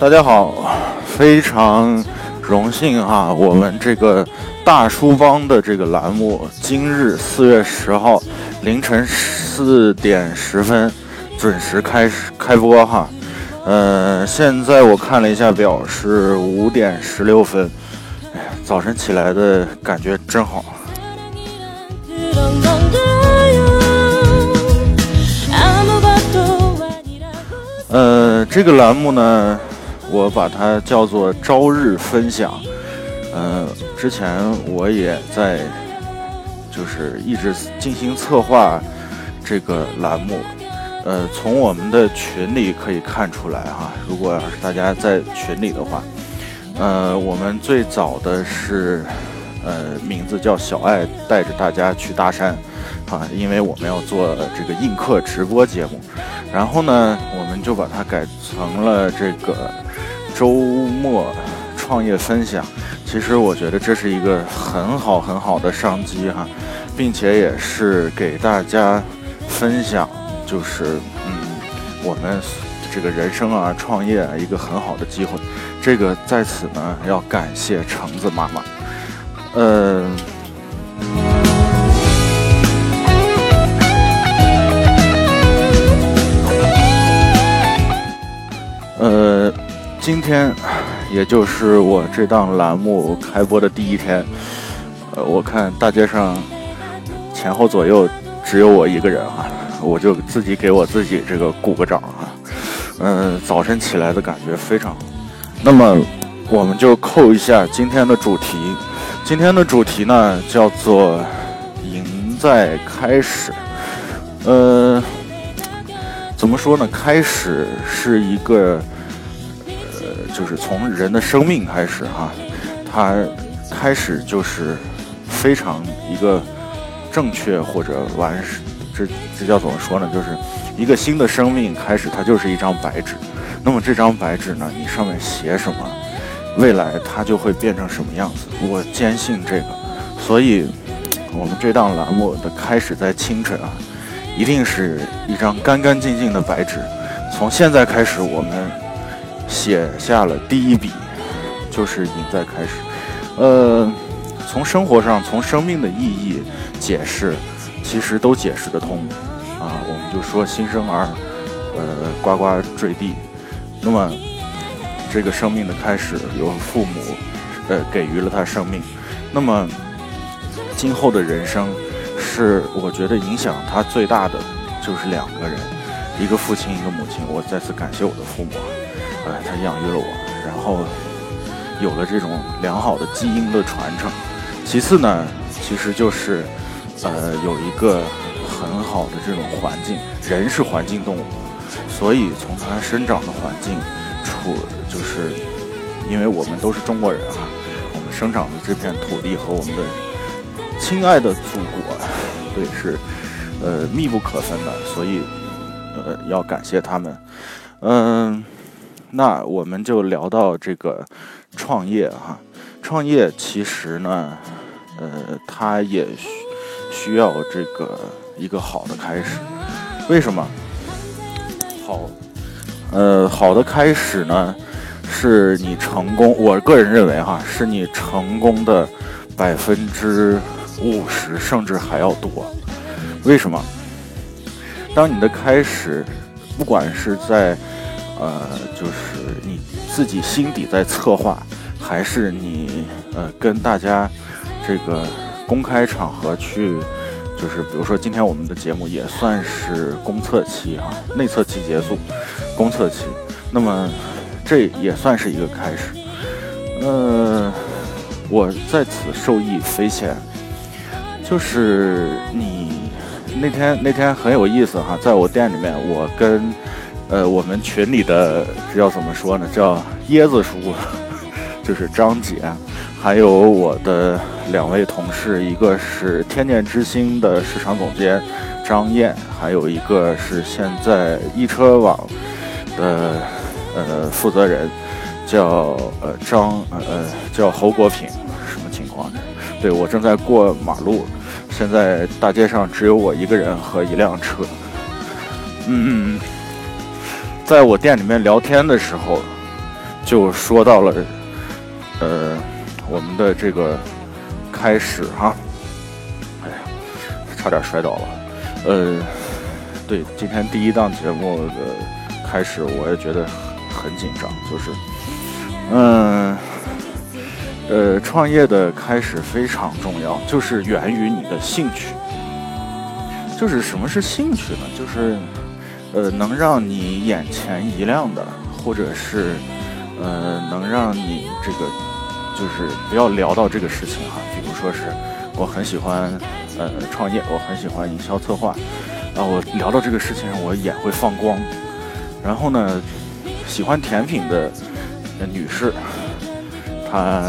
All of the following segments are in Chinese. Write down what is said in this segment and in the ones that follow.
大家好，非常荣幸哈，我们这个大叔帮的这个栏目今日四月十号凌晨四点十分准时开始开播哈。呃，现在我看了一下表是五点十六分，哎呀，早晨起来的感觉真好。呃，这个栏目呢。我把它叫做朝日分享，嗯，之前我也在，就是一直进行策划这个栏目，呃，从我们的群里可以看出来哈，如果要是大家在群里的话，呃，我们最早的是，呃，名字叫小爱带着大家去搭讪，啊，因为我们要做这个映客直播节目，然后呢，我们就把它改成了这个。周末创业分享，其实我觉得这是一个很好很好的商机哈，并且也是给大家分享，就是嗯，我们这个人生啊，创业啊，一个很好的机会。这个在此呢，要感谢橙子妈妈，嗯，今天，也就是我这档栏目开播的第一天，呃，我看大街上前后左右只有我一个人啊，我就自己给我自己这个鼓个掌啊，嗯，早晨起来的感觉非常好。那么，我们就扣一下今天的主题，今天的主题呢叫做“赢在开始”。呃，怎么说呢？开始是一个。就是从人的生命开始哈，它开始就是非常一个正确或者完，这这叫怎么说呢？就是一个新的生命开始，它就是一张白纸。那么这张白纸呢，你上面写什么，未来它就会变成什么样子。我坚信这个，所以我们这档栏目的开始在清晨啊，一定是一张干干净净的白纸。从现在开始，我们。写下了第一笔，就是赢在开始。呃，从生活上，从生命的意义解释，其实都解释得通。啊，我们就说新生儿，呃，呱呱坠地。那么，这个生命的开始由父母，呃，给予了他生命。那么，今后的人生，是我觉得影响他最大的，就是两个人，一个父亲，一个母亲。我再次感谢我的父母。哎，他养育了我，然后有了这种良好的基因的传承。其次呢，其实就是呃有一个很好的这种环境。人是环境动物，所以从他生长的环境处，就是因为我们都是中国人啊，我们生长的这片土地和我们的亲爱的祖国，对，是呃密不可分的，所以呃要感谢他们，嗯。那我们就聊到这个创业哈，创业其实呢，呃，它也需需要这个一个好的开始。为什么？好，呃，好的开始呢，是你成功，我个人认为哈，是你成功的百分之五十甚至还要多。为什么？当你的开始，不管是在呃，就是你自己心底在策划，还是你呃跟大家这个公开场合去，就是比如说今天我们的节目也算是公测期啊，内测期结束，公测期，那么这也算是一个开始。呃，我在此受益匪浅，就是你那天那天很有意思哈，在我店里面，我跟。呃，我们群里的这叫怎么说呢？叫椰子叔，就是张姐，还有我的两位同事，一个是天念之星的市场总监张燕，还有一个是现在易车网的呃负责人，叫呃张呃呃叫侯国平，什么情况呢？对我正在过马路，现在大街上只有我一个人和一辆车，嗯。在我店里面聊天的时候，就说到了，呃，我们的这个开始哈。哎呀，差点摔倒了。呃，对，今天第一档节目的开始，我也觉得很紧张，就是，嗯，呃，创业的开始非常重要，就是源于你的兴趣。就是什么是兴趣呢？就是，呃，能让你眼前一亮的，或者是，呃，能让你这个，就是不要聊到这个事情哈。比如说是，我很喜欢，呃，创业，我很喜欢营销策划，啊，我聊到这个事情，我眼会放光。然后呢，喜欢甜品的女士，她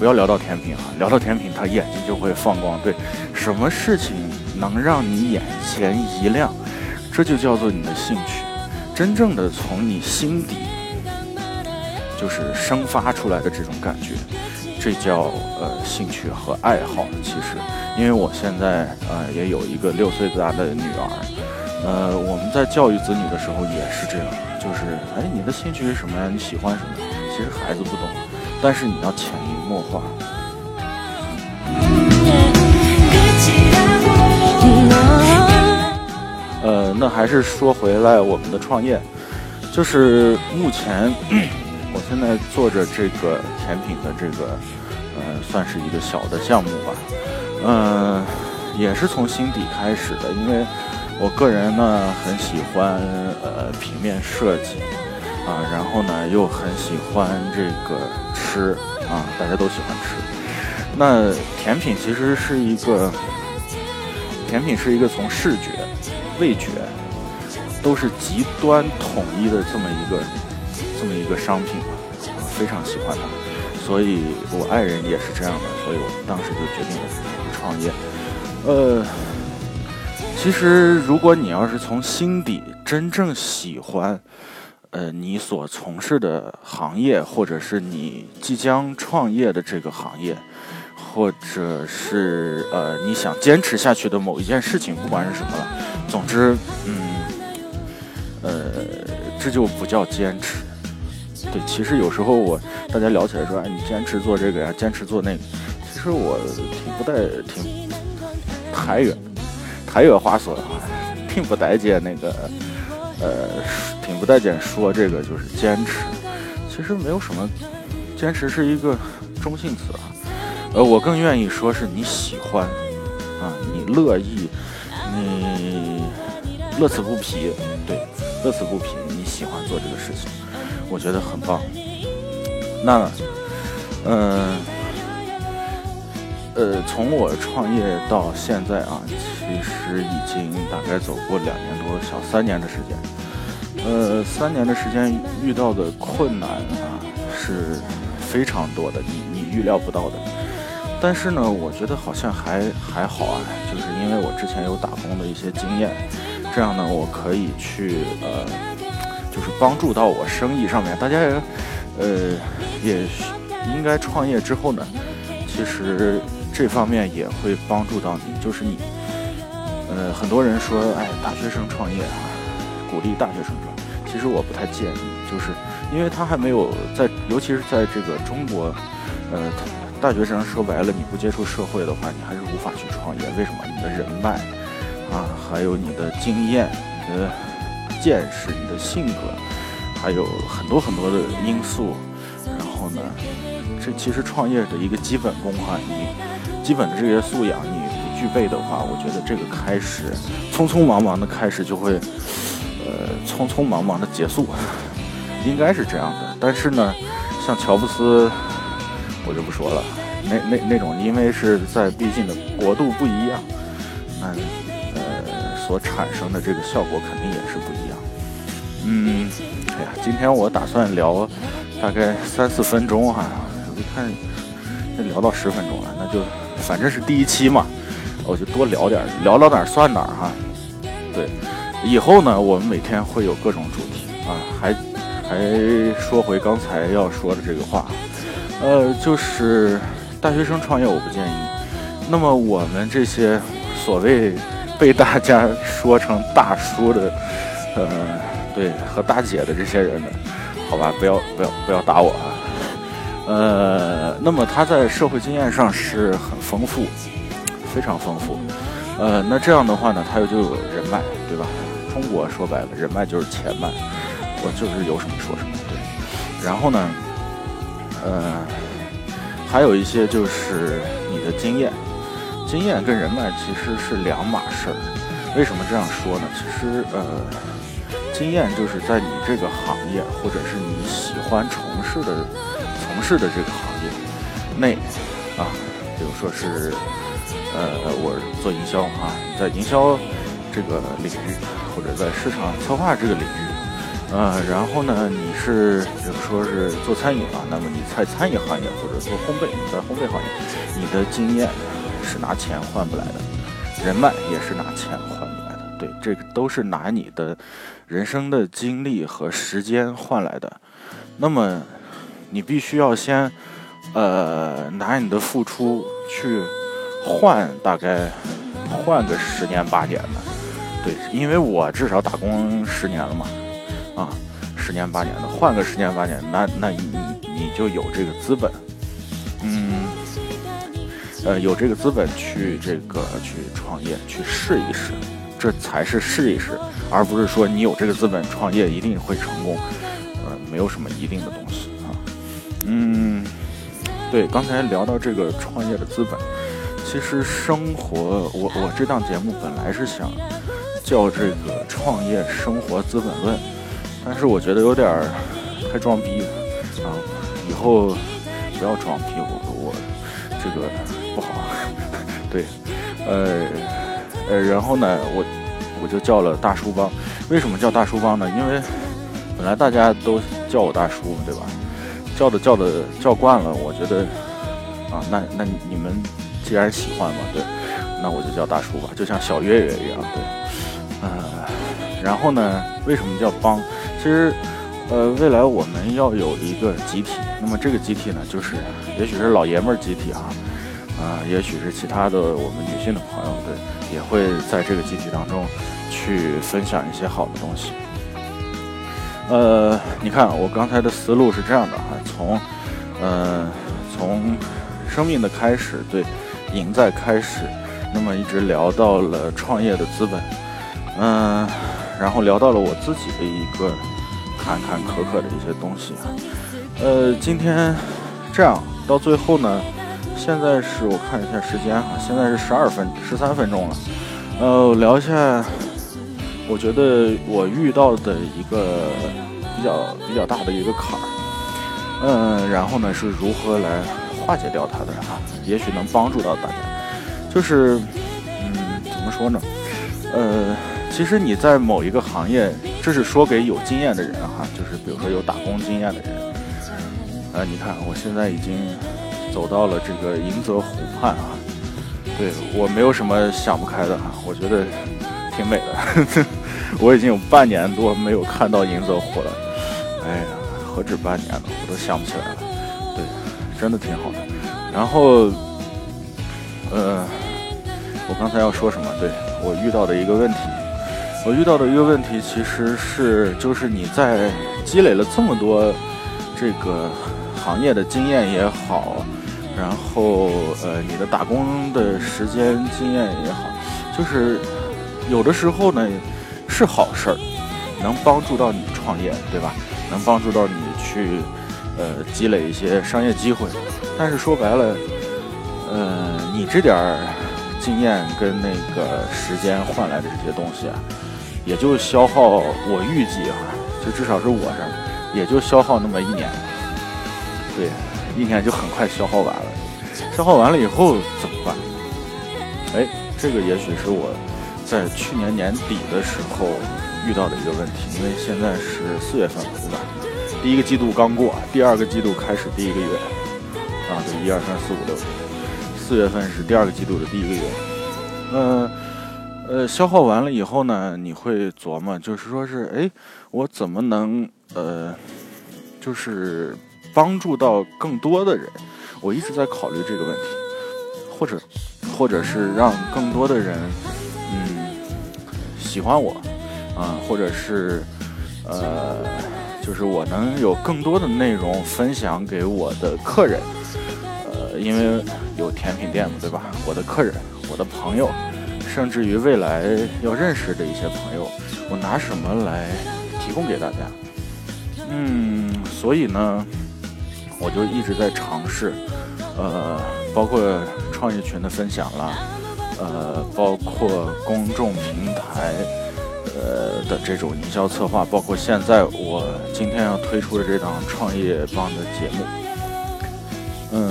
不要聊到甜品啊，聊到甜品，她眼睛就会放光。对，什么事情？能让你眼前一亮，这就叫做你的兴趣，真正的从你心底就是生发出来的这种感觉，这叫呃兴趣和爱好。其实，因为我现在呃也有一个六岁大的女儿，呃我们在教育子女的时候也是这样，就是哎你的兴趣是什么呀？你喜欢什么？其实孩子不懂，但是你要潜移默化。那还是说回来我们的创业，就是目前我现在做着这个甜品的这个，呃，算是一个小的项目吧，嗯，也是从心底开始的，因为我个人呢很喜欢呃平面设计啊，然后呢又很喜欢这个吃啊，大家都喜欢吃，那甜品其实是一个。甜品是一个从视觉、味觉都是极端统一的这么一个这么一个商品，我非常喜欢它，所以我爱人也是这样的，所以我当时就决定了创业。呃，其实如果你要是从心底真正喜欢，呃，你所从事的行业，或者是你即将创业的这个行业。或者是呃，你想坚持下去的某一件事情，不管是什么了，总之，嗯，这就不叫坚持。对，其实有时候我大家聊起来说，哎，你坚持做这个呀，坚持做那个，其实我挺不带挺台语台语话说的话，挺不待见那个呃，挺不待见说这个就是坚持。其实没有什么，坚持是一个中性词啊。呃，我更愿意说是你喜欢，啊，你乐意，你乐此不疲，对，乐此不疲，喜欢做这个事情，我觉得很棒。那，嗯，呃，从我创业到现在啊，其实已经大概走过两年多，小三年的时间。呃，三年的时间遇到的困难啊是非常多的，你你预料不到的。但是呢，我觉得好像还还好啊，就是因为我之前有打工的一些经验，这样呢，我可以去呃，就是帮助到我生意上面。大家也呃也应该创业之后呢，其实这方面也会帮助到你。就是你呃，很多人说，哎，大学生创业啊，鼓励大学生创，其实我不太建议，就是因为他还没有在，尤其是在这个中国，呃。大学生说白了，你不接触社会的话，你还是无法去创业。为什么？你的人脉啊，还有你的经验、你的见识、你的性格，还有很多很多的因素。然后呢，这其实创业的一个基本功哈，你基本的这些素养你不具备的话，我觉得这个开始匆匆忙忙的开始就会，呃，匆匆忙忙的结束，应该是这样的。但是呢，像乔布斯。我就不说了，那那那种，因为是在毕竟的国度不一样，那呃所产生的这个效果肯定也是不一。嗯，哎呀，今天我打算聊大概三四分钟哈，我一看这聊到十分钟了，那就反正是第一期嘛，我就多聊点，聊到哪儿算哪儿哈。对，以后呢，我们每天会有各种主题啊，还还说回刚才要说的这个话。呃，就是大学生创业，我不建议。那么我们这些所谓被大家说成大叔的，呃，对和大姐的这些人呢，好吧，不要不要不要打我啊。呃，那么他在社会经验上是很丰富，非常丰富。呃，那这样的话呢，他又就有人脉，对吧？中国说白了，人脉就是钱脉，我就是有什么说什么，对。然后呢，呃，还有一些就是你的经验，经验跟人脉其实是两码事儿。为什么这样说呢？其实，呃，经验就是在你这个行业或者是你喜欢从事的。从事的这个行业内啊，比如说是呃，我做营销啊，在营销这个领域，或者在市场策划这个领域，呃，然后呢，你是比如说是做餐饮啊，那么你在餐饮行业或者做烘焙，在烘焙行业，你的经验是拿钱换不来的，人脉也是拿钱换，这个都是拿你的人生的经历和时间换来的，那么。你必须要先，呃，拿你的付出去换，大概换个十年八年的，对，因为我至少打工十年了嘛，啊，十年八年的，换个十年八年，那那你你就有这个资本，嗯，呃，有这个资本去这个去创业，去试一试，这才是试一试，而不是说你有这个资本创业一定会成功，呃，没有什么一定的东西啊。嗯，对，刚才聊到这个创业的资本，其实生活，我我这档节目本来是想叫这个创业生活资本论，但是我觉得有点太装逼了啊，以后不要装逼，我我这个不好，对，呃呃，然后呢，我我就叫了大叔帮，为什么叫大叔帮呢？因为本来大家都叫我大叔，对吧？叫的叫的叫惯了，我觉得啊，那那你们既然喜欢嘛，对，那我就叫大叔吧，就像小岳岳一样，对，呃，然后呢，为什么叫帮？其实，呃，未来我们要有一个集体，那么这个集体呢，就是也许是老爷们儿集体啊，啊，也许是其他的我们女性的朋友，对，也会在这个集体当中去分享一些好的东西。呃，你看我刚才的思路是这样的哈，从，呃，从生命的开始，对，赢在开始，那么一直聊到了创业的资本，嗯，然后聊到了我自己的一个坎坎坷坷的一些东西啊，呃，今天这样到最后呢，现在是我看一下时间哈，现在是十二分十三分钟了，呃，聊一下。我觉得我遇到的一个比较比较大的一个坎儿，嗯，然后呢是如何来化解掉它的哈？也许能帮助到大家。就是，嗯，怎么说呢？呃，其实你在某一个行业，这是说给有经验的人哈，就是比如说有打工经验的人。呃，你看我现在已经走到了这个迎泽湖畔啊，对我没有什么想不开的哈，我觉得挺美的。我已经有半年多没有看到银泽湖了，哎呀，何止半年了，我都想不起来了。对，真的挺好的。然后，呃，我刚才要说什么？对我遇到的一个问题，我遇到的一个问题其实是，就是你在积累了这么多这个行业的经验也好，然后呃，你的打工的时间经验也好，就是有的时候呢。是好事儿，能帮助到你创业，对吧？能帮助到你去，呃，积累一些商业机会。但是说白了，呃，你这点儿经验跟那个时间换来的这些东西啊，也就消耗。我预计哈，就至少是我这儿，也就消耗那么一年。对，一年就很快消耗完了。消耗完了以后怎么办？哎，这个也许是我。在去年年底的时候遇到的一个问题，因为现在是四月份了，对吧？第一个季度刚过，第二个季度开始第一个月，啊，对，一二三四五六，四月份是第二个季度的第一个月。呃，呃，消耗完了以后呢，你会琢磨，就是说是，哎，我怎么能呃，就是帮助到更多的人？我一直在考虑这个问题，或者，或者是让更多的人。嗯喜欢我，啊，或者是，呃，就是我能有更多的内容分享给我的客人，呃，因为有甜品店嘛，对吧？我的客人、我的朋友，甚至于未来要认识的一些朋友，我拿什么来提供给大家？嗯，所以呢，我就一直在尝试，呃，包括创业群的分享啦，呃，包括公众平台。呃的这种营销策划，包括现在我今天要推出的这档创业帮的节目，嗯，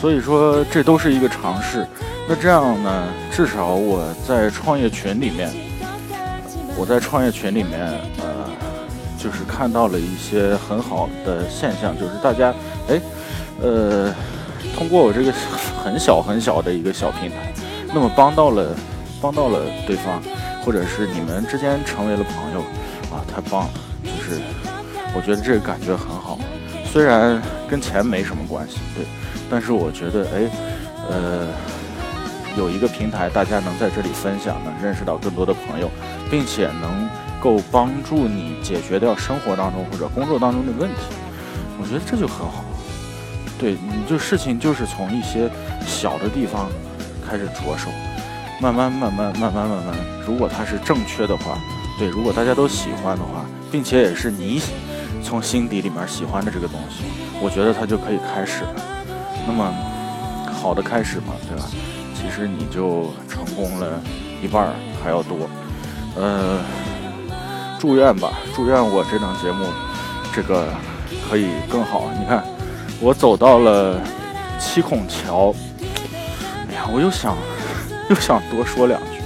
所以说这都是一个尝试。那这样呢，至少我在创业群里面，我在创业群里面，呃，就是看到了一些很好的现象，就是大家，哎，呃，通过我这个很小很小的一个小平台，那么帮到了，帮到了对方。或者是你们之间成为了朋友，啊，太棒了！就是我觉得这个感觉很好，虽然跟钱没什么关系，对，但是我觉得，哎，呃，有一个平台，大家能在这里分享，能认识到更多的朋友，并且能够帮助你解决掉生活当中或者工作当中的问题，我觉得这就很好。对，你就事情就是从一些小的地方开始着手。慢慢慢慢慢慢慢慢，如果它是正确的话，对，如果大家都喜欢的话，并且也是你从心底里面喜欢的这个东西，我觉得它就可以开始了。那么好的开始嘛，对吧？其实你就成功了一半还要多。呃，祝愿吧，祝愿我这档节目这个可以更好。你看，我走到了七孔桥，哎呀，我又想。又想多说两句，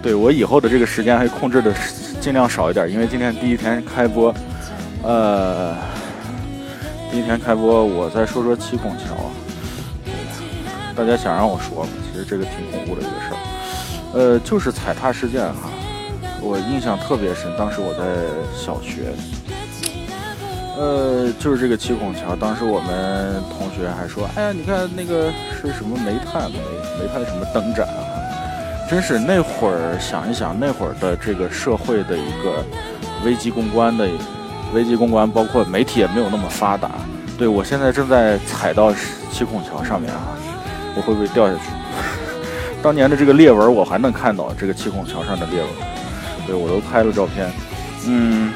对我以后的这个时间还控制的尽量少一点，因为今天第一天开播，呃，第一天开播，我再说说七孔桥。大家想让我说吗？其实这个挺恐怖的一个事儿，呃，就是踩踏事件哈，我印象特别深。当时我在小学，呃，就是这个七孔桥，当时我们同学还说，哎呀，你看那个是什么煤炭煤煤炭什么灯展啊。真是那会儿想一想，那会儿的这个社会的一个危机公关的危机公关，包括媒体也没有那么发达。对我现在正在踩到七孔桥上面啊，我会不会掉下去？当年的这个裂纹我还能看到，这个七孔桥上的裂纹，对我都拍了照片。嗯，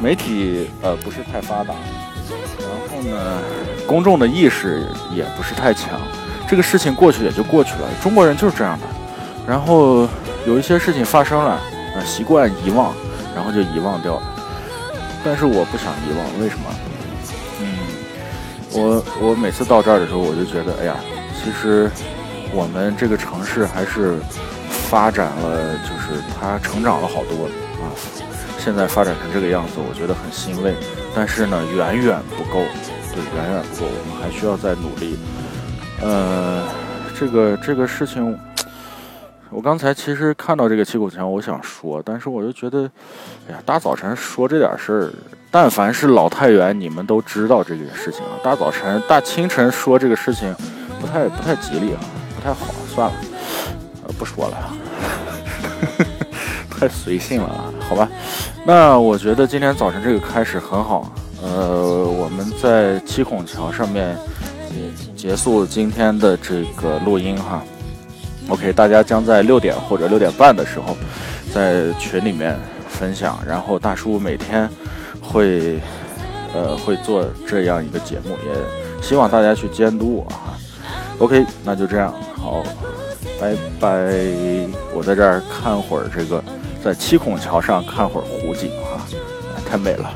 媒体呃不是太发达，然后呢，公众的意识也不是太强。这个事情过去也就过去了，中国人就是这样的。然后有一些事情发生了，呃，习惯遗忘，然后就遗忘掉了。但是我不想遗忘，为什么？嗯，我我每次到这儿的时候，我就觉得，哎呀，其实我们这个城市还是发展了，就是他成长了好多啊。现在发展成这个样子，我觉得很欣慰。但是呢，远远不够，对，远远不够，我们还需要再努力。呃，这个这个事情。我刚才其实看到这个气口桥，我想说，但是我就觉得，哎呀，大早晨说这点事儿，但凡是老太原，你们都知道这个事情啊。大早晨、大清晨说这个事情，不太不太吉利啊，不太好，算了，不说了，太随性了啊，好吧。那我觉得今天早晨这个开始很好，呃，我们在七孔桥上面结束今天的这个录音哈。OK，大家将在六点或者六点半的时候，在群里面分享。然后大叔每天会，呃，会做这样一个节目，也希望大家去监督我哈。OK，那就这样，好，拜拜。我在这儿看会儿这个，在七孔桥上看会儿湖景啊，太美了。